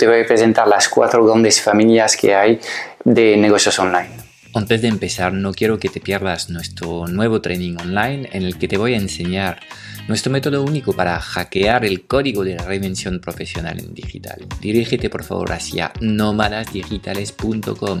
te voy a presentar las cuatro grandes familias que hay de negocios online. Antes de empezar, no quiero que te pierdas nuestro nuevo training online en el que te voy a enseñar nuestro método único para hackear el código de la reinvención profesional en digital. Dirígete por favor hacia nómadasdigitales.com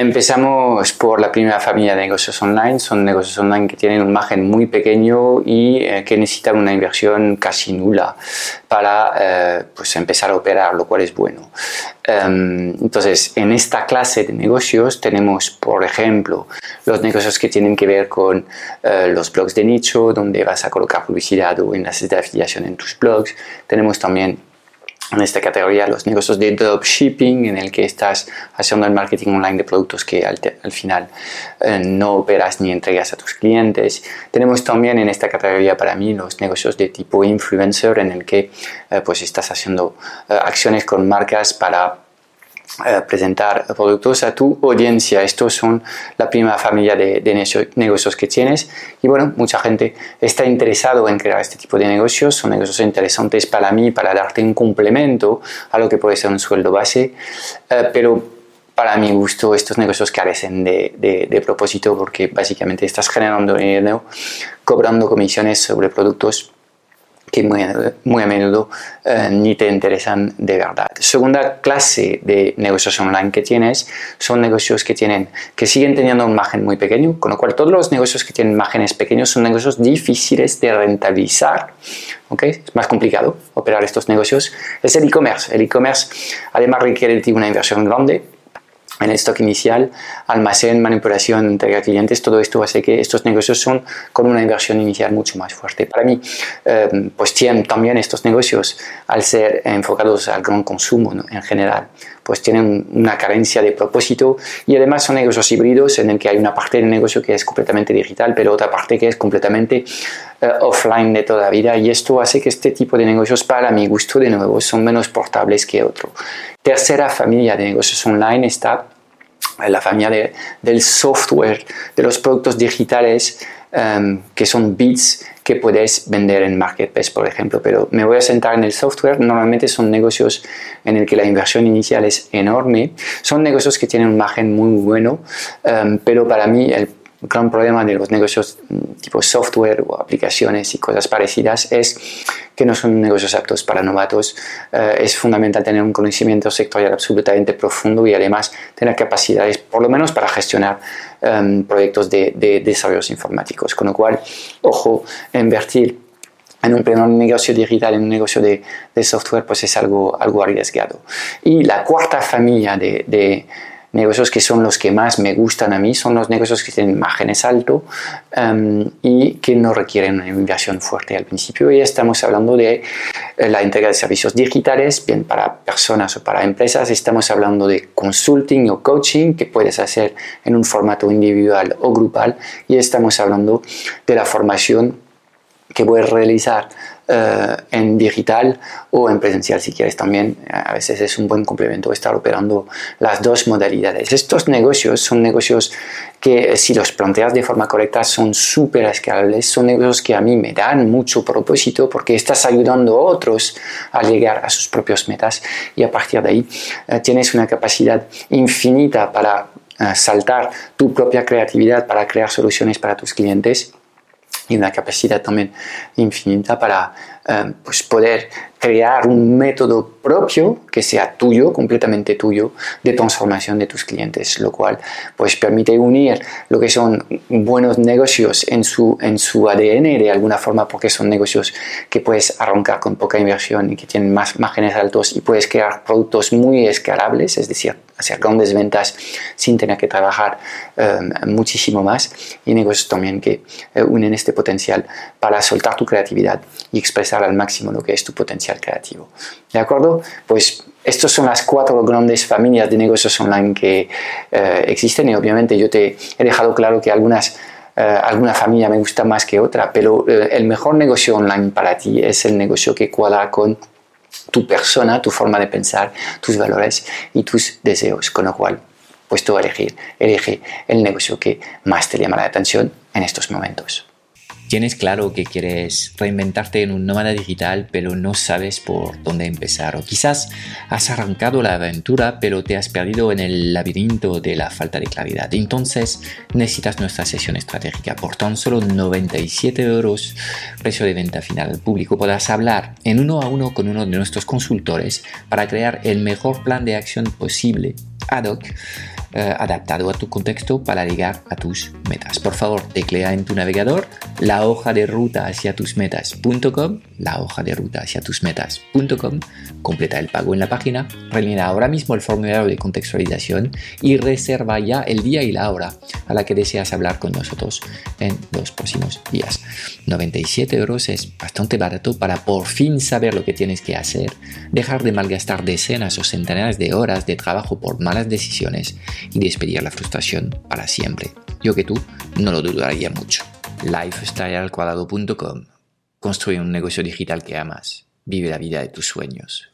Empezamos por la primera familia de negocios online. Son negocios online que tienen un margen muy pequeño y eh, que necesitan una inversión casi nula para eh, pues empezar a operar, lo cual es bueno. Em, entonces, en esta clase de negocios tenemos, por ejemplo, los negocios que tienen que ver con eh, los blogs de nicho, donde vas a colocar publicidad o enlaces de afiliación en tus blogs. Tenemos también en esta categoría los negocios de dropshipping en el que estás haciendo el marketing online de productos que al, final eh, no operas ni entregas a tus clientes. Tenemos también en esta categoría para mí los negocios de tipo influencer en el que eh, pues estás haciendo eh, acciones con marcas para eh, presentar productos a tu audiencia. Estos son la primera familia de, negocios que tienes y bueno, mucha gente está interesado en crear este tipo de negocios. Son negocios interesantes para mí, para darte un complemento a lo que puede ser un sueldo base, eh, pero para mi gusto estos negocios carecen de, de, propósito porque básicamente estás generando dinero cobrando comisiones sobre productos que muy, muy a menudo eh, ni te interesan de verdad. Segunda clase de negocios online que tienes son negocios que, tienen, que siguen teniendo un margen muy pequeño, con lo cual todos los negocios que tienen márgenes pequeños son negocios difíciles de rentabilizar. ¿okay? Es más complicado operar estos negocios. Es el e-commerce. El e-commerce además requiere una inversión grande en el stock inicial, almacén, manipulación, entrega a clientes, todo esto hace que estos negocios son con una inversión inicial mucho más fuerte. Para mí, eh, pues tienen también estos negocios, al ser enfocados al gran consumo en general, pues tienen una carencia de propósito y además son negocios híbridos en el que hay una parte del negocio que es completamente digital, pero otra parte que es completamente eh, offline de toda vida y esto hace que este tipo de negocios, para mi gusto de nuevo, son menos portables que otro. Tercera familia de negocios online está la familia del software, de los productos digitales em, que son bits que puedes vender en Marketplace, por ejemplo. Pero me voy a sentar en el software. Normalmente son negocios en el que la inversión inicial es enorme. Son negocios que tienen un margen muy bueno, em, pero para mí el gran problema de los negocios mm, tipo software o aplicaciones y cosas parecidas es que no son negocios aptos para novatos. Eh, es fundamental tener un conocimiento sectorial absolutamente profundo y además tener capacidades, por lo menos para gestionar em, proyectos de, de desarrollos informáticos. Con lo cual, ojo, invertir en un primer negocio digital, en un negocio de, de, software, pues es algo, algo arriesgado. Y la cuarta familia de, de negocios que son los que más me gustan a mí son los negocios que tienen márgenes altos em, y que no requieren una inversión fuerte al principio. Y estamos hablando de eh, la entrega de servicios digitales, bien para personas o para empresas. Estamos hablando de consulting o coaching que puedes hacer en un formato individual o grupal. Y estamos hablando de la formación que puedes realizar eh, en digital o en presencial si quieres también. A veces es un buen complemento estar operando las dos modalidades. Estos negocios son negocios que si los planteas de forma correcta son súper escalables, son negocios que a mí me dan mucho propósito porque estás ayudando a otros a llegar a sus propias metas y a partir de ahí eh, tienes una capacidad infinita para eh, saltar tu propia creatividad para crear soluciones para tus clientes y una capacidad también infinita para eh, pues poder crear un método propio que sea tuyo, completamente tuyo, de transformación de tus clientes, lo cual pues permite unir lo que son buenos negocios en su, en su ADN de alguna forma porque son negocios que puedes arrancar con poca inversión y que tienen más márgenes altos y puedes crear productos muy escalables, es decir, hacer grandes ventas sin tener que trabajar eh, muchísimo más. Y negocios también que eh, unen este potencial para soltar tu creatividad y expresar al máximo lo que es tu potencial creativo. ¿De acuerdo? Pues estas son las cuatro grandes familias de negocios online que eh, existen y obviamente yo te he dejado claro que algunas eh, alguna familia me gusta más que otra, pero eh, el mejor negocio online para ti es el negocio que cuadra con tu persona, tu forma de pensar, tus valores y tus deseos, con lo cual pues tú elegir, elige el negocio que más te llama la atención en estos momentos. Tienes claro que quieres reinventarte en un nómada digital, pero no sabes por dónde empezar. O quizás has arrancado la aventura, pero te has perdido en el laberinto de la falta de claridad. Entonces necesitas nuestra sesión estratégica. Por tan solo 97 euros, precio de venta final al público, podrás hablar en uno a uno con uno de nuestros consultores para crear el mejor plan de acción posible ad hoc eh, adaptado a tu contexto para llegar a tus metas. Por favor, teclea en tu navegador la hoja de ruta hacia tus metas.com, la hoja de ruta hacia tus metas.com, completa el pago en la página, rellena ahora mismo el formulario de contextualización y reserva ya el día y la hora a la que deseas hablar con nosotros en los próximos días. 97 euros es bastante barato para por fin saber lo que tienes que hacer, dejar de malgastar decenas o centenares de horas de trabajo por malas decisiones y despedir la frustración para siempre. Yo que tú no lo dudaría mucho. lifestylealcuadrado.com Construye un negocio digital que amas. Vive la vida de tus sueños.